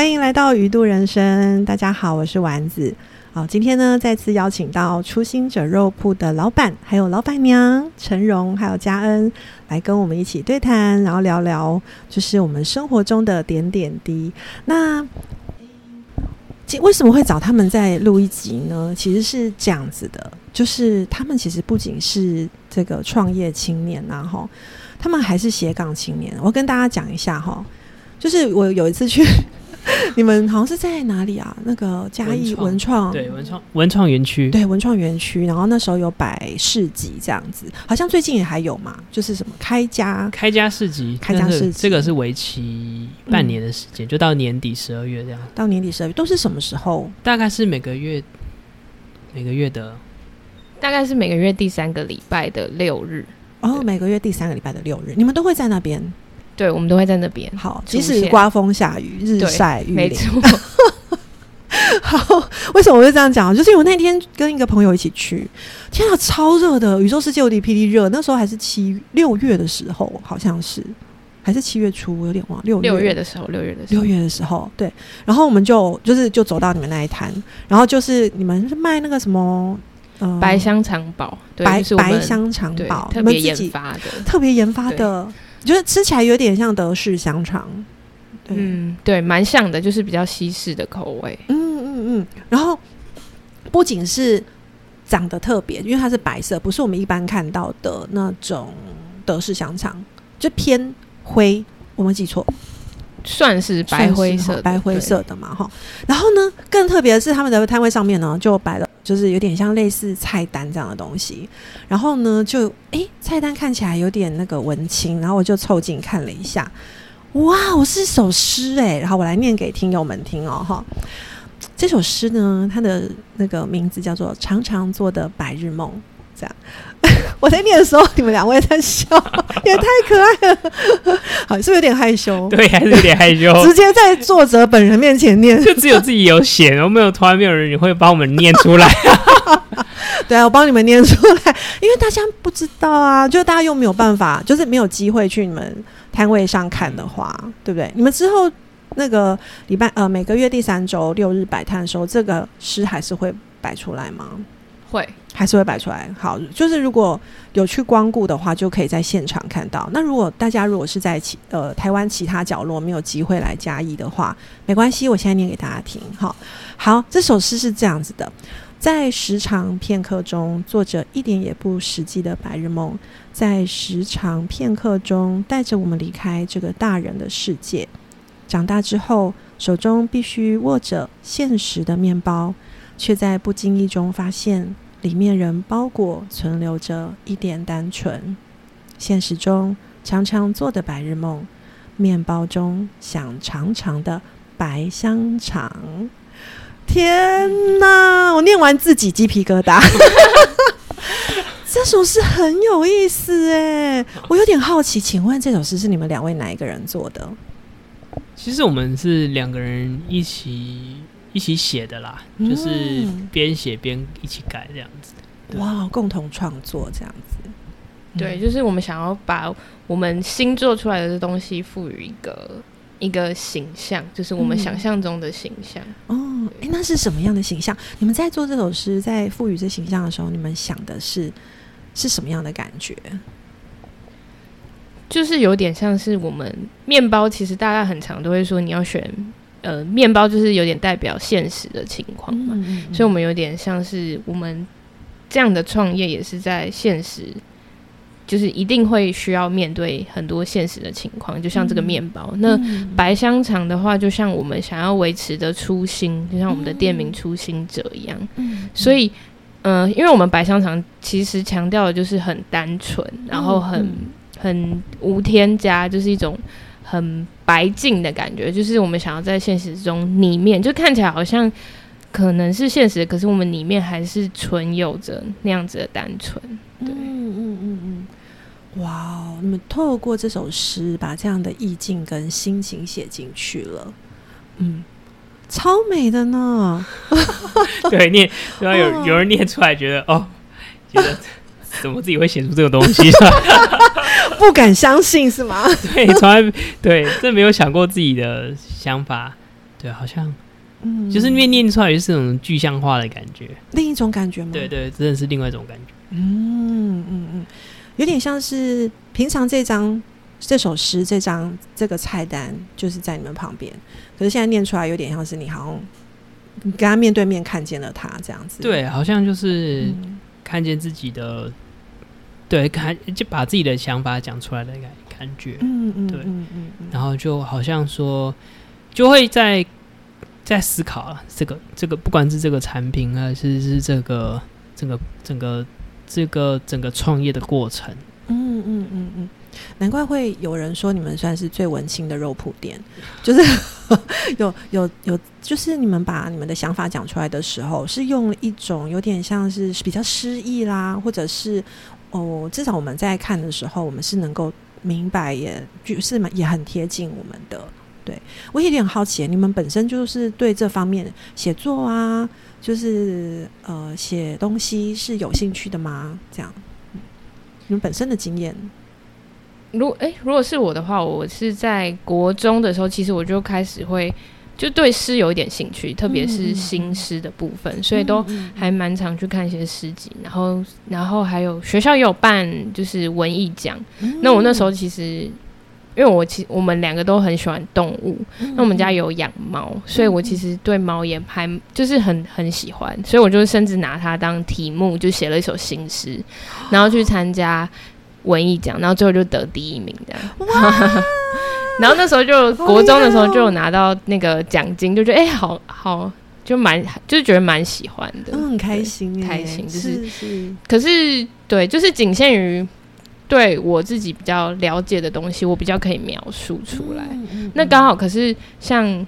欢迎来到鱼度人生，大家好，我是丸子。好，今天呢，再次邀请到初心者肉铺的老板，还有老板娘陈荣，还有嘉恩，来跟我们一起对谈，然后聊聊就是我们生活中的点点滴。那为什么会找他们在录一集呢？其实是这样子的，就是他们其实不仅是这个创业青年呐，哈，他们还是斜杠青年。我跟大家讲一下哈，就是我有一次去。你们好像是在哪里啊？那个嘉义文创，对文创文创园区，对文创园区。然后那时候有摆市集这样子，好像最近也还有嘛，就是什么开家开家市集，开家市集，这个是为期半年的时间，就到年底十二月这样。到年底十二月都是什么时候？大概是每个月每个月的，大概是每个月第三个礼拜的六日。哦，每个月第三个礼拜的六日，你们都会在那边。对，我们都会在那边。好，即使刮风下雨、日晒雨淋，没错。好，为什么我会这样讲？就是我那天跟一个朋友一起去，天啊，超热的，宇宙世界无敌霹雳热。那时候还是七六月的时候，好像是还是七月初，我有点忘。六六月的时候，六月的六月的时候，对。然后我们就就是就走到你们那一摊，然后就是你们是卖那个什么呃白香肠堡，白白香肠堡，特别研发的，特别研发的。觉得吃起来有点像德式香肠，嗯，对，蛮像的，就是比较西式的口味。嗯嗯嗯。然后不仅是长得特别，因为它是白色，不是我们一般看到的那种德式香肠，就偏灰。我没记错，算是白灰色，白灰色的嘛，哈。然后呢，更特别的是，他们的摊位上面呢，就摆了。就是有点像类似菜单这样的东西，然后呢，就哎，菜单看起来有点那个文青，然后我就凑近看了一下，哇，我是首诗哎，然后我来念给听友们听哦哈。这首诗呢，它的那个名字叫做《常常做的白日梦》。这样，我在念的时候，你们两位在笑，也太可爱了。好，是不是有点害羞？对，还是有点害羞。直接在作者本人面前念，就只有自己有写，然后没有突然没有人会帮我们念出来。对啊，我帮你们念出来，因为大家不知道啊，就大家又没有办法，就是没有机会去你们摊位上看的话，对不对？你们之后那个礼拜呃每个月第三周六日摆摊的时候，这个诗还是会摆出来吗？会。还是会摆出来。好，就是如果有去光顾的话，就可以在现场看到。那如果大家如果是在其呃台湾其他角落没有机会来嘉义的话，没关系，我现在念给大家听。好，好，这首诗是这样子的：在时长片刻中，做着一点也不实际的白日梦；在时长片刻中，带着我们离开这个大人的世界。长大之后，手中必须握着现实的面包，却在不经意中发现。里面仍包裹存留着一点单纯，现实中常常做的白日梦，面包中想长长的白香肠。天哪！我念完自己鸡皮疙瘩。这首诗很有意思哎，我有点好奇，请问这首诗是你们两位哪一个人做的？其实我们是两个人一起。一起写的啦，就是边写边一起改这样子。哇，共同创作这样子。对，就是我们想要把我们新做出来的这东西赋予一个一个形象，就是我们想象中的形象。哦，哎，那是什么样的形象？你们在做这首诗，在赋予这形象的时候，你们想的是是什么样的感觉？就是有点像是我们面包，其实大家很常都会说你要选。呃，面包就是有点代表现实的情况嘛，所以我们有点像是我们这样的创业也是在现实，就是一定会需要面对很多现实的情况，就像这个面包。那白香肠的话，就像我们想要维持的初心，就像我们的店名“初心者”一样。所以，嗯，因为我们白香肠其实强调的就是很单纯，然后很很无添加，就是一种。很白净的感觉，就是我们想要在现实中里面，就看起来好像可能是现实，可是我们里面还是存有着那样子的单纯。对，嗯嗯嗯嗯，哇哦，你们透过这首诗把这样的意境跟心情写进去了，嗯，超美的呢。对，念，然后有有人念出来，觉得哦，觉得。怎么自己会写出这个东西？不敢相信是吗？对，从来对，真没有想过自己的想法对，好像，嗯，就是念念出来就是那种具象化的感觉，另一种感觉吗？对对，真的是另外一种感觉。嗯嗯嗯，有点像是平常这张这首诗这张这个菜单就是在你们旁边，可是现在念出来有点像是你好像你跟他面对面看见了他这样子。对，好像就是看见自己的，对，看就把自己的想法讲出来的感感觉。嗯嗯，对，嗯嗯，然后就好像说就会在在思考这个这个，不管是这个产品还是是这个整个整个。这个整个创业的过程，嗯嗯嗯嗯，难怪会有人说你们算是最文青的肉铺店，就是 有有有，就是你们把你们的想法讲出来的时候，是用了一种有点像是比较诗意啦，或者是哦，至少我们在看的时候，我们是能够明白，也就是嘛也很贴近我们的。对我有点好奇，你们本身就是对这方面写作啊。就是呃，写东西是有兴趣的吗？这样，你们本身的经验，如哎，如果是我的话，我是在国中的时候，其实我就开始会就对诗有一点兴趣，特别是新诗的部分，所以都还蛮常去看一些诗集，然后然后还有学校也有办就是文艺奖，那我那时候其实。因为我其我们两个都很喜欢动物，那我们家有养猫，所以我其实对猫也还就是很很喜欢，所以我就甚至拿它当题目，就写了一首新诗，然后去参加文艺奖，然后最后就得第一名这样。然后那时候就国中的时候就有拿到那个奖金，就觉得哎，好好，就蛮就是觉得蛮喜欢的，很开心，开心就是，可是对，就是仅限于。对我自己比较了解的东西，我比较可以描述出来。那刚好，可是像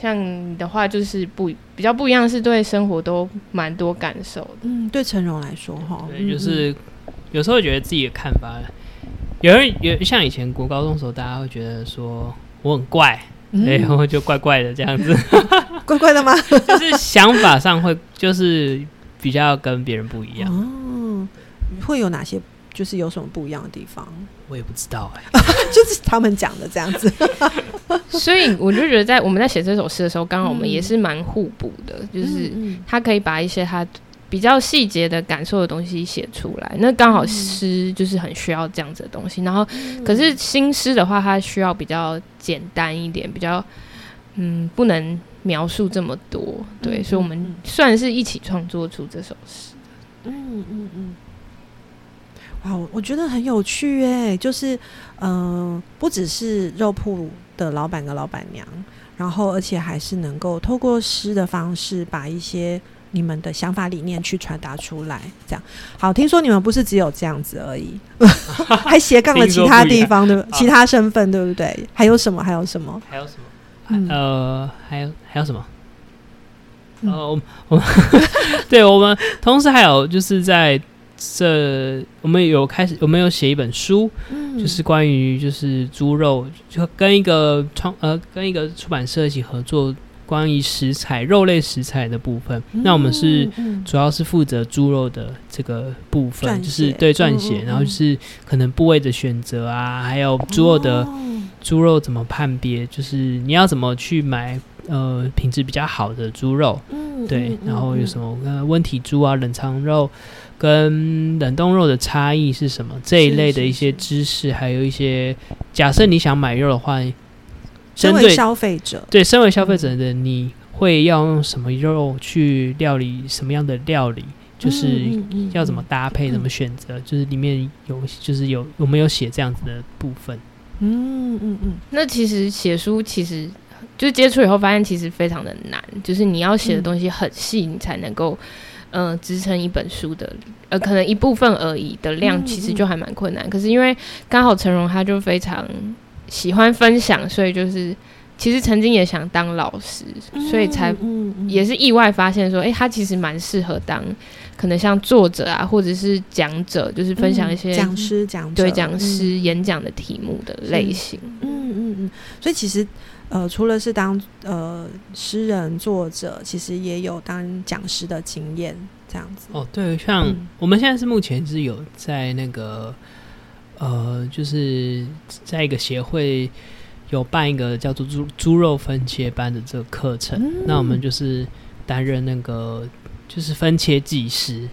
像你的话，就是不比较不一样，是对生活都蛮多感受的。嗯，对陈荣来说，哈，对，就是有时候觉得自己的看法，有人有像以前国高中时候，大家会觉得说我很怪，然后就怪怪的这样子，怪怪的吗？就是想法上会就是比较跟别人不一样。哦，会有哪些？就是有什么不一样的地方，我也不知道哎，就是他们讲的这样子，所以我就觉得在我们在写这首诗的时候，刚好我们也是蛮互补的，就是他可以把一些他比较细节的感受的东西写出来，那刚好诗就是很需要这样子的东西，然后可是新诗的话，它需要比较简单一点，比较嗯不能描述这么多，对，所以我们算是一起创作出这首诗，嗯嗯嗯。哇，我觉得很有趣哎，就是嗯，不只是肉铺的老板跟老板娘，然后而且还是能够透过诗的方式，把一些你们的想法理念去传达出来。这样好，听说你们不是只有这样子而已，还斜杠了其他地方的其他身份，对不对？还有什么？还有什么？还有什么？呃，还有还有什么？呃，我我 对我们同时还有就是在。这我们有开始，我们有写一本书，就是关于就是猪肉，就跟一个创呃跟一个出版社一起合作，关于食材肉类食材的部分。那我们是主要是负责猪肉的这个部分，就是对撰写，然后就是可能部位的选择啊，还有猪肉的猪肉怎么判别，就是你要怎么去买呃品质比较好的猪肉，对，然后有什么呃温体猪啊冷藏肉。跟冷冻肉的差异是什么？这一类的一些知识，还有一些假设你想买肉的话，身为消费者，对，身为消费者的你会要用什么肉去料理什么样的料理？就是要怎么搭配，怎么选择？就是里面有，就是有有没有写这样子的部分。嗯嗯嗯。那其实写书其实就接触以后发现，其实非常的难，就是你要写的东西很细，你才能够。嗯，支撑一本书的，呃，可能一部分而已的量，其实就还蛮困难。可是因为刚好陈荣他就非常喜欢分享，所以就是其实曾经也想当老师，所以才也是意外发现说，哎，他其实蛮适合当可能像作者啊，或者是讲者，就是分享一些讲师讲对讲师演讲的题目的类型。嗯嗯嗯，所以其实。呃，除了是当呃诗人作者，其实也有当讲师的经验，这样子。哦，对，像我们现在是目前是有在那个呃，就是在一个协会有办一个叫做猪猪肉分切班的这个课程，那我们就是担任那个就是分切技师，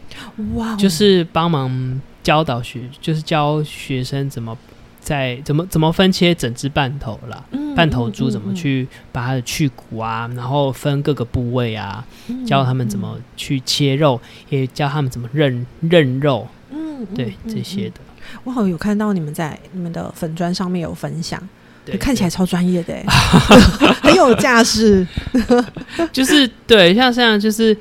哇，就是帮忙教导学，就是教学生怎么在怎么怎么分切整只半头啦，半头猪怎么去把它的去骨啊，然后分各个部位啊，教他们怎么去切肉，也教他们怎么认认肉，嗯，对这些的。我好像有看到你们在你们的粉砖上面有分享。看起来超专业的，很有架势。就是对，像这样，就是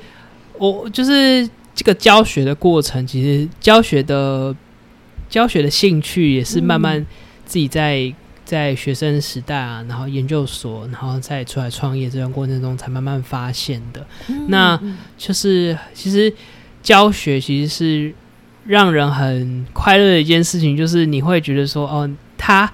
我就是这个教学的过程，其实教学的教学的兴趣也是慢慢自己在在学生时代啊，然后研究所，然后再出来创业这段过程中才慢慢发现的。那就是其实教学其实是让人很快乐的一件事情，就是你会觉得说，哦，他。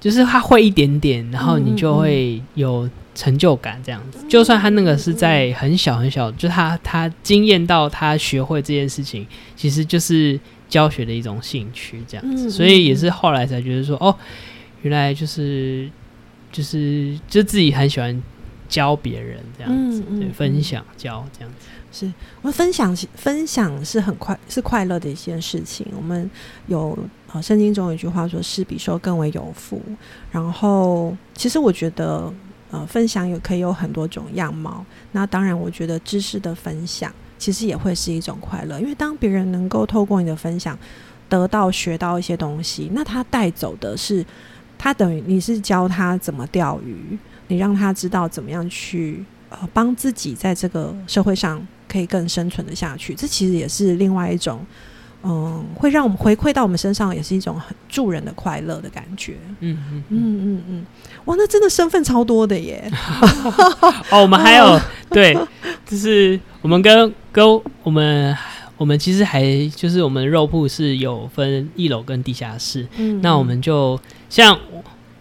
就是他会一点点，然后你就会有成就感，这样子。就算他那个是在很小很小，就他他惊艳到他学会这件事情，其实就是教学的一种兴趣，这样子。所以也是后来才觉得说，哦，原来就是就是就自己很喜欢教别人这样子，对，分享教这样子。是我们分享分享是很快是快乐的一件事情。我们有圣经中有一句话说：“施比受更为有福。”然后其实我觉得呃分享也可以有很多种样貌。那当然，我觉得知识的分享其实也会是一种快乐，因为当别人能够透过你的分享得到学到一些东西，那他带走的是他等于你是教他怎么钓鱼，你让他知道怎么样去呃帮自己在这个社会上。可以更生存的下去，这其实也是另外一种，嗯，会让我们回馈到我们身上，也是一种很助人的快乐的感觉。嗯嗯嗯嗯嗯，哇，那真的身份超多的耶！哦，我们还有对，就是我们跟跟我们我们其实还就是我们肉铺是有分一楼跟地下室，嗯，那我们就像。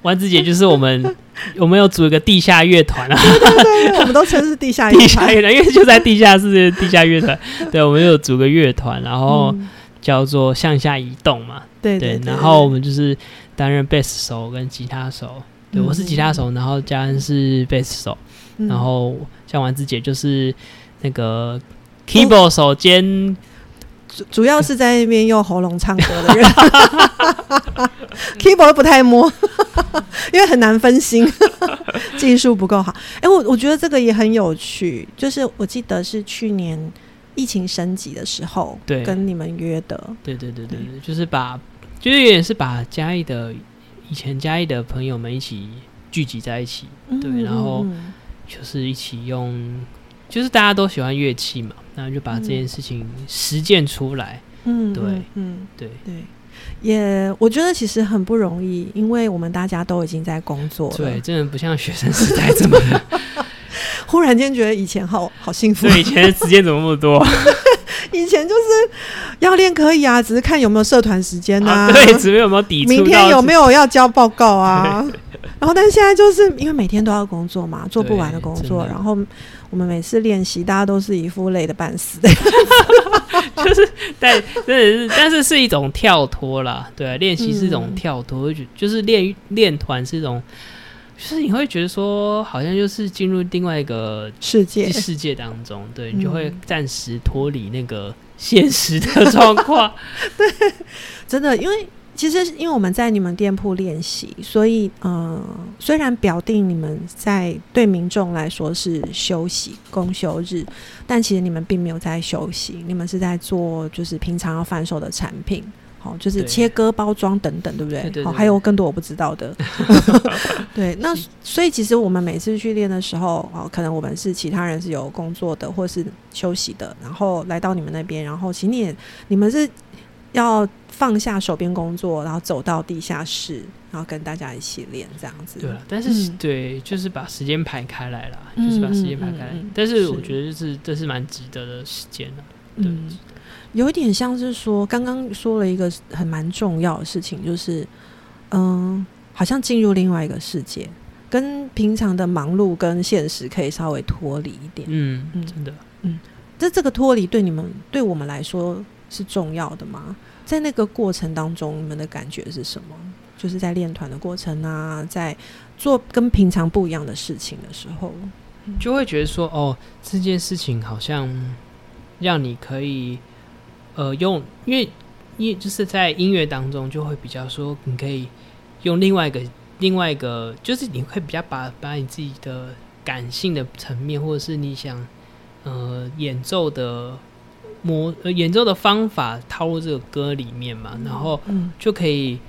丸子姐就是我们，我们有组一个地下乐团啊，对对对，我们都称是地下地下乐团，因为就在地下室地下乐团。对，我们有组个乐团，然后叫做向下移动嘛。对对，然后我们就是担任贝斯手跟吉他手。对，我是吉他手，然后佳恩是贝斯手，然后像丸子姐就是那个 keyboard 手兼。主主要是在那边用喉咙唱歌的人，keyboard 不太摸，因为很难分心，技术不够好。哎，我我觉得这个也很有趣，就是我记得是去年疫情升级的时候，对，跟你们约的，对对对对对，就是把，就是有点是把嘉义的以前嘉义的朋友们一起聚集在一起，对，然后就是一起用。就是大家都喜欢乐器嘛，然后就把这件事情实践出来。嗯，对，嗯，对，对，也我觉得其实很不容易，因为我们大家都已经在工作了，对，真的不像学生时代这么。忽然间觉得以前好好幸福，对，以前的时间怎么那么多？以前就是要练可以啊，只是看有没有社团时间呐，对，只是有没有抵触，明天有没有要交报告啊？然后，但是现在就是因为每天都要工作嘛，做不完的工作。然后我们每次练习，大家都是一副累的半死的，就是但，真的是，但是是一种跳脱啦。对，练习是一种跳脱，就就是练练团是一种，就是你会觉得说，好像就是进入另外一个世界世界当中，对你就会暂时脱离那个现实的状况。对，真的，因为。其实，因为我们在你们店铺练习，所以，呃，虽然表定你们在对民众来说是休息公休日，但其实你们并没有在休息，你们是在做就是平常要贩售的产品，好，就是切割、包装等等，对不对？好，还有更多我不知道的。对，那所以其实我们每次去练的时候，哦，可能我们是其他人是有工作的，或是休息的，然后来到你们那边，然后请你你们是要。放下手边工作，然后走到地下室，然后跟大家一起练这样子。对，但是对，就是把时间排开来了，就是把时间排开来。但是我觉得就是这是蛮值得的时间了。嗯，有一点像是说，刚刚说了一个很蛮重要的事情，就是嗯，好像进入另外一个世界，跟平常的忙碌跟现实可以稍微脱离一点。嗯嗯，真的。嗯，这这个脱离对你们对我们来说是重要的吗？在那个过程当中，你们的感觉是什么？就是在练团的过程啊，在做跟平常不一样的事情的时候，就会觉得说，哦，这件事情好像让你可以，呃，用，因为因为就是在音乐当中，就会比较说，你可以用另外一个另外一个，就是你会比较把把你自己的感性的层面，或者是你想呃演奏的模呃演奏的方法套入这个歌里面嘛，然后就可以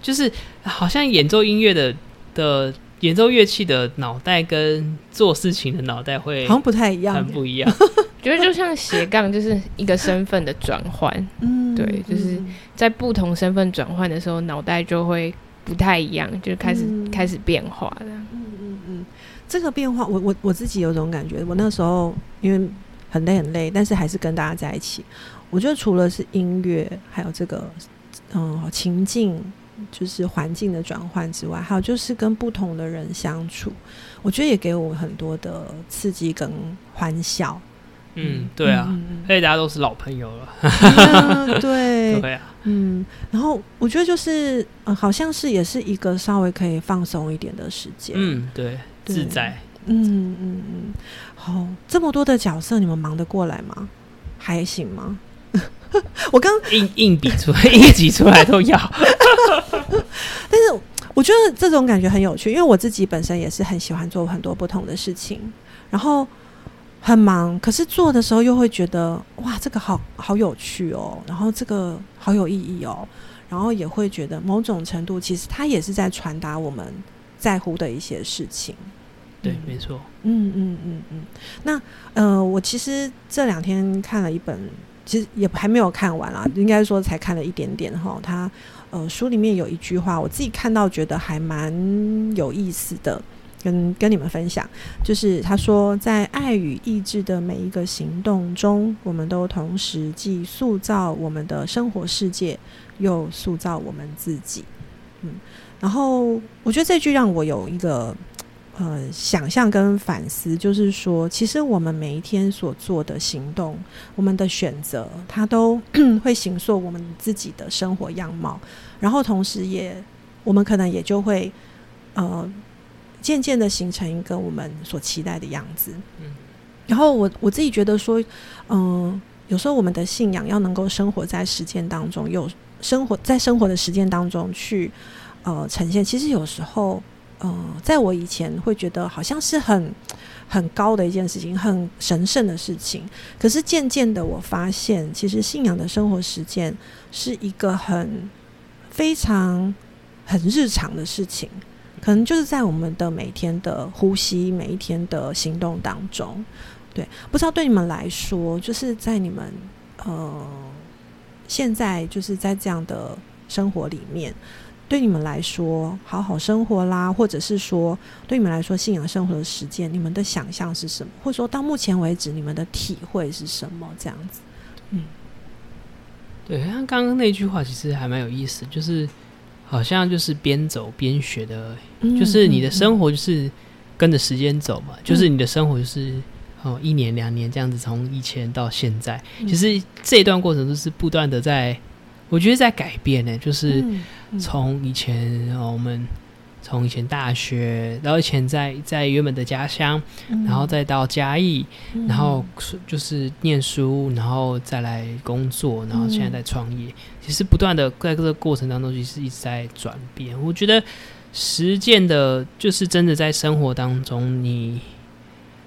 就是好像演奏音乐的的。演奏乐器的脑袋跟做事情的脑袋会好像不太一样，很不一样。觉得就像斜杠，就是一个身份的转换。嗯，对，就是在不同身份转换的时候，脑袋就会不太一样，就开始开始变化了。嗯嗯嗯，这个变化，我我我自己有种感觉，我那时候因为很累很累，但是还是跟大家在一起。我觉得除了是音乐，还有这个嗯情境。就是环境的转换之外，还有就是跟不同的人相处，我觉得也给我很多的刺激跟欢笑。嗯，对啊，而且大家都是老朋友了。对，对啊，嗯。然后我觉得就是，呃，好像是也是一个稍微可以放松一点的时间。嗯，对，自在。嗯嗯嗯。好，这么多的角色，你们忙得过来吗？还行吗？我刚硬硬比出来，硬挤出来都要。但是我觉得这种感觉很有趣，因为我自己本身也是很喜欢做很多不同的事情，然后很忙，可是做的时候又会觉得哇，这个好好有趣哦，然后这个好有意义哦，然后也会觉得某种程度其实它也是在传达我们在乎的一些事情。对，没错。嗯嗯嗯嗯。那呃，我其实这两天看了一本。其实也还没有看完啦，应该说才看了一点点哈。他呃书里面有一句话，我自己看到觉得还蛮有意思的，跟跟你们分享。就是他说，在爱与意志的每一个行动中，我们都同时既塑造我们的生活世界，又塑造我们自己。嗯，然后我觉得这句让我有一个。呃，想象跟反思，就是说，其实我们每一天所做的行动，我们的选择，它都 会形塑我们自己的生活样貌。然后，同时也，我们可能也就会，呃，渐渐的形成一个我们所期待的样子。嗯。然后，我我自己觉得说，嗯，有时候我们的信仰要能够生活在实践当中，有生活在生活的实践当中去，呃，呈现。其实有时候。嗯，在我以前会觉得好像是很很高的一件事情，很神圣的事情。可是渐渐的，我发现其实信仰的生活实践是一个很非常很日常的事情，可能就是在我们的每天的呼吸、每一天的行动当中。对，不知道对你们来说，就是在你们呃现在就是在这样的生活里面。对你们来说，好好生活啦，或者是说，对你们来说，信仰生活的实践，你们的想象是什么？或者说到目前为止，你们的体会是什么？这样子，嗯，对，像刚刚那句话，其实还蛮有意思，就是好像就是边走边学的，就是你的生活就是跟着时间走嘛，就是你的生活就是哦一年两年这样子，从以前到现在，其实这一段过程都是不断的在。我觉得在改变呢，就是从以前我们从以前大学，然后以前在在原本的家乡，然后再到嘉义，然后就是念书，然后再来工作，然后现在在创业。其实不断的在这个过程当中，其实一直在转变。我觉得实践的，就是真的在生活当中，你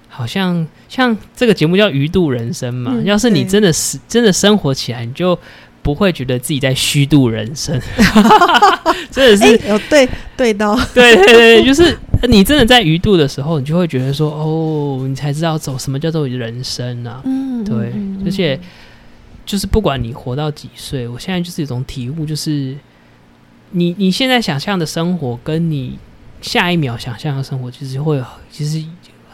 好像像这个节目叫《鱼度人生》嘛。要是你真的是真的生活起来，你就。不会觉得自己在虚度人生，真的是有对对到，对对 对，就是你真的在余度的时候，你就会觉得说，哦，你才知道走什么叫做人生啊。嗯，对，而且就是不管你活到几岁，我现在就是一种体悟，就是你你现在想象的生活，跟你下一秒想象的生活，其实会其实。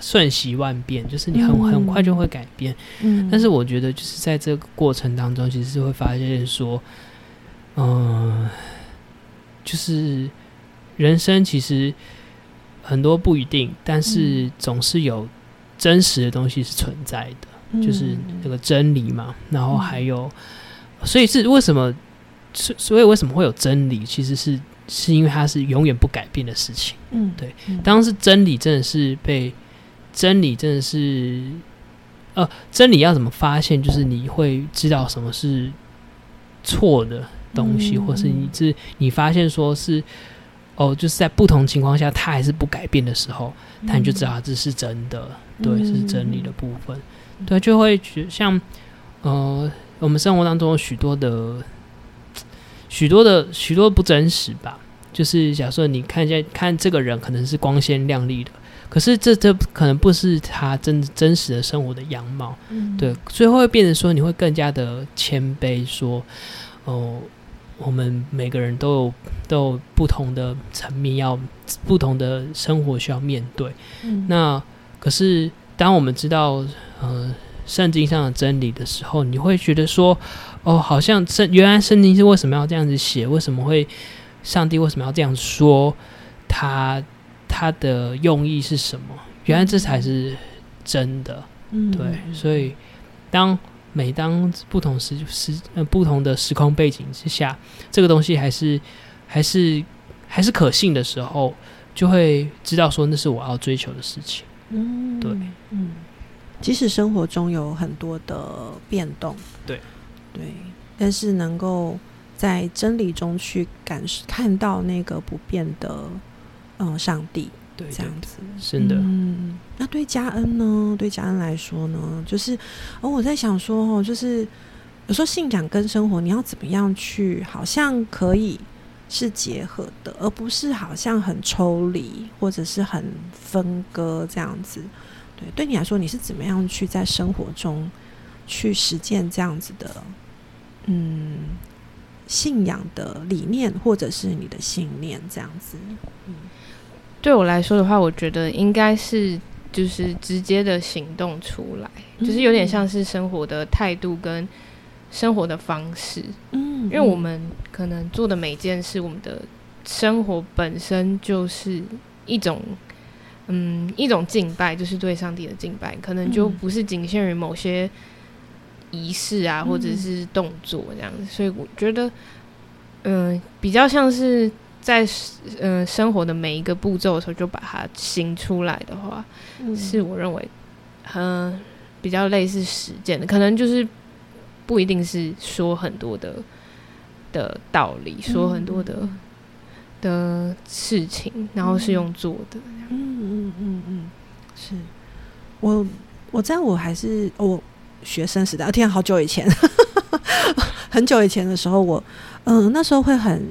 瞬息万变，就是你很很快就会改变。嗯，但是我觉得就是在这个过程当中，其实是会发现说，嗯，就是人生其实很多不一定，但是总是有真实的东西是存在的，就是那个真理嘛。然后还有，所以是为什么？所所以为什么会有真理？其实是是因为它是永远不改变的事情。嗯，对。当是真理真的是被真理真的是呃，真理要怎么发现？就是你会知道什么是错的东西，或是你是你发现说是哦，就是在不同情况下它还是不改变的时候，那你就知道这是真的，对，是真理的部分。对，就会觉像呃，我们生活当中有许多的。许多的许多不真实吧，就是假设你看见看这个人可能是光鲜亮丽的，可是这这可能不是他真真实的生活的样貌，对，最后会变成说你会更加的谦卑，说哦，我们每个人都有都有不同的层面，要不同的生活需要面对。那可是当我们知道呃圣经上的真理的时候，你会觉得说。哦，好像圣原来圣经是为什么要这样子写？为什么会上帝为什么要这样说？他他的用意是什么？原来这才是真的。对，所以当每当不同时时呃不同的时空背景之下，这个东西还是还是还是可信的时候，就会知道说那是我要追求的事情。嗯，对，嗯，即使生活中有很多的变动，对。对，但是能够在真理中去感看到那个不变的，嗯，上帝，对，这样子，是的。嗯，那对嘉恩呢？对嘉恩来说呢？就是，哦，我在想说，哦，就是有时候信仰跟生活，你要怎么样去，好像可以是结合的，而不是好像很抽离，或者是很分割这样子。对，对你来说，你是怎么样去在生活中去实践这样子的？嗯，信仰的理念或者是你的信念这样子，嗯，对我来说的话，我觉得应该是就是直接的行动出来，就是有点像是生活的态度跟生活的方式，嗯，因为我们可能做的每件事，我们的生活本身就是一种，嗯，一种敬拜，就是对上帝的敬拜，可能就不是仅限于某些。仪式啊，或者是动作这样子，所以我觉得，嗯，比较像是在嗯生活的每一个步骤的时候就把它行出来的话，是我认为，嗯，比较类似实践的，可能就是不一定是说很多的的道理，说很多的的事情，然后是用做的。嗯嗯嗯嗯，是我我在我还是我。学生时代，天，好久以前，很久以前的时候，我，嗯，那时候会很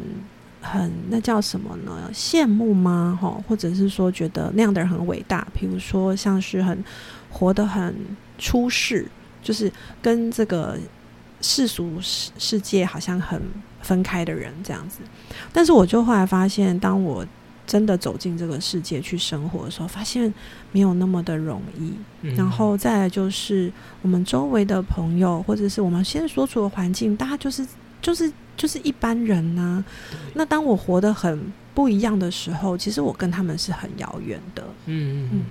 很那叫什么呢？羡慕吗？哈，或者是说觉得那样的人很伟大？比如说像是很活得很出世，就是跟这个世俗世世界好像很分开的人这样子。但是我就后来发现，当我真的走进这个世界去生活的时候，发现没有那么的容易。然后再来就是我们周围的朋友，或者是我们现在所处的环境，大家就是就是就是一般人呐。那当我活得很不一样的时候，其实我跟他们是很遥远的。嗯嗯嗯。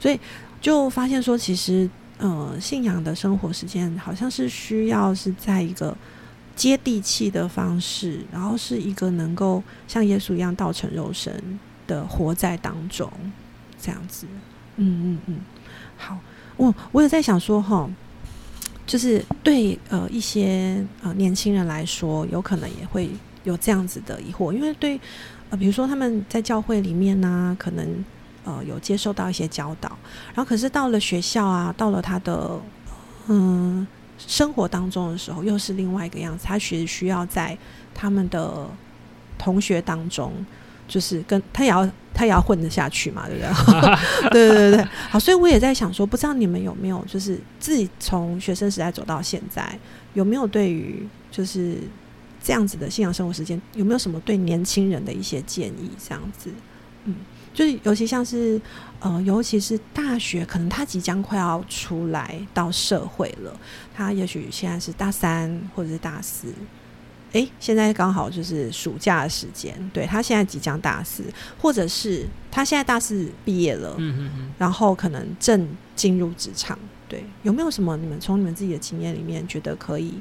所以就发现说，其实呃，信仰的生活时间好像是需要是在一个。接地气的方式，然后是一个能够像耶稣一样道成肉身的活在当中，这样子。嗯嗯嗯，好，我我也在想说哈，就是对呃一些呃年轻人来说，有可能也会有这样子的疑惑，因为对呃比如说他们在教会里面呢，可能呃有接受到一些教导，然后可是到了学校啊，到了他的嗯。生活当中的时候，又是另外一个样子。他其实需要在他们的同学当中，就是跟他也要他也要混得下去嘛，对不对？对对对对。好，所以我也在想说，不知道你们有没有，就是自己从学生时代走到现在，有没有对于就是这样子的信仰生活时间，有没有什么对年轻人的一些建议？这样子，嗯。就是尤其像是，呃，尤其是大学，可能他即将快要出来到社会了，他也许现在是大三或者是大四，诶，现在刚好就是暑假的时间，对他现在即将大四，或者是他现在大四毕业了，嗯嗯嗯，然后可能正进入职场，对，有没有什么你们从你们自己的经验里面觉得可以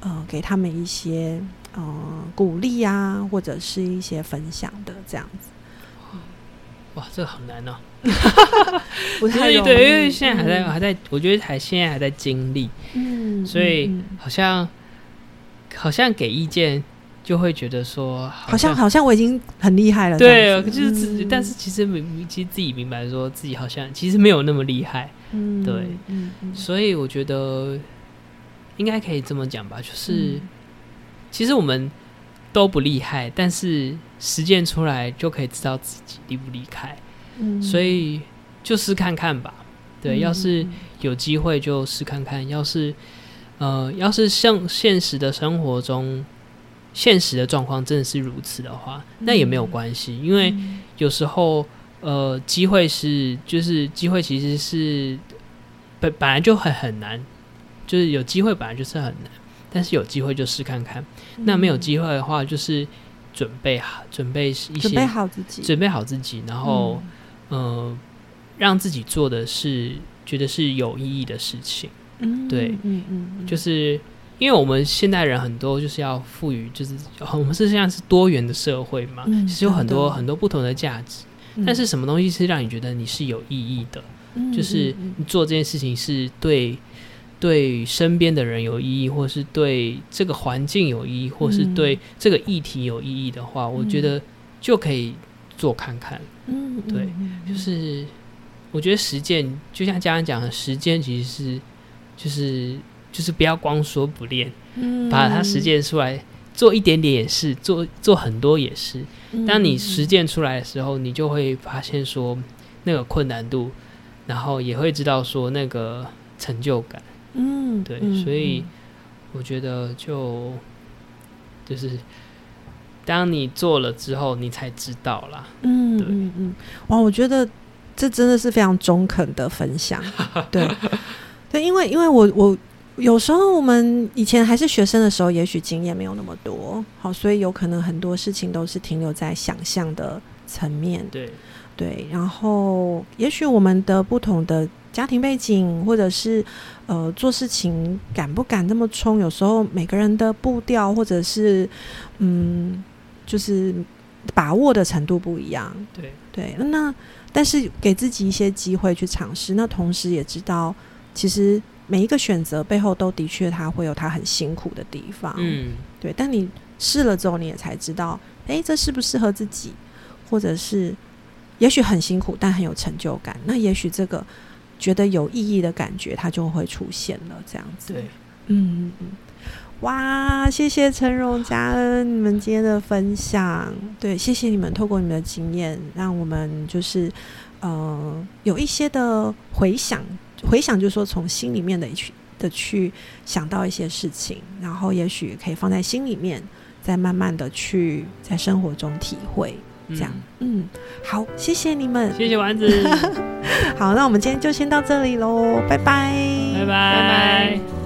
呃给他们一些呃鼓励啊，或者是一些分享的这样子。哇，这个好难哦。不太对对，因为现在还在还在，我觉得还现在还在经历，嗯，所以好像好像给意见就会觉得说，好像好像我已经很厉害了，对，就是自己，但是其实明其实自己明白说自己好像其实没有那么厉害，嗯，对，所以我觉得应该可以这么讲吧，就是其实我们都不厉害，但是实践出来就可以知道自己厉不厉害。所以就试看看吧，对，要是有机会就试看看。要是呃，要是像现实的生活中，现实的状况真的是如此的话，那也没有关系，因为有时候呃，机会是就是机会其实是本本来就很很难，就是有机会本来就是很难，但是有机会就试看看。那没有机会的话，就是准备好准备一些准备好自己，准备好自己，然后。呃，让自己做的是觉得是有意义的事情，嗯，对，嗯嗯，就是因为我们现代人很多就是要赋予，就是我们是像是多元的社会嘛，其实有很多很多不同的价值，但是什么东西是让你觉得你是有意义的？就是你做这件事情是对对身边的人有意义，或是对这个环境有意义，或是对这个议题有意义的话，我觉得就可以。做看看，嗯，对，就是我觉得实践就像家人讲的，时间其实是就是就是不要光说不练，嗯，把它实践出来，做一点点也是，做做很多也是。当你实践出来的时候，你就会发现说那个困难度，然后也会知道说那个成就感，嗯，对，所以我觉得就就是。当你做了之后，你才知道啦。嗯，对，嗯嗯，哇，我觉得这真的是非常中肯的分享。对，对，因为因为我我有时候我们以前还是学生的时候，也许经验没有那么多，好，所以有可能很多事情都是停留在想象的层面。对，对，然后也许我们的不同的家庭背景，或者是呃做事情敢不敢那么冲，有时候每个人的步调，或者是嗯。就是把握的程度不一样，对对。那但是给自己一些机会去尝试，那同时也知道，其实每一个选择背后都的确他会有他很辛苦的地方，嗯，对。但你试了之后，你也才知道，哎，这适不适合自己，或者是也许很辛苦，但很有成就感。那也许这个觉得有意义的感觉，它就会出现了，这样子。对，嗯嗯嗯。哇，谢谢陈荣嘉恩你们今天的分享，对，谢谢你们透过你们的经验，让我们就是呃有一些的回想，回想就是说从心里面的去的去想到一些事情，然后也许可以放在心里面，再慢慢的去在生活中体会，这样，嗯，好，谢谢你们，谢谢丸子，好，那我们今天就先到这里喽，拜拜，拜拜，拜拜。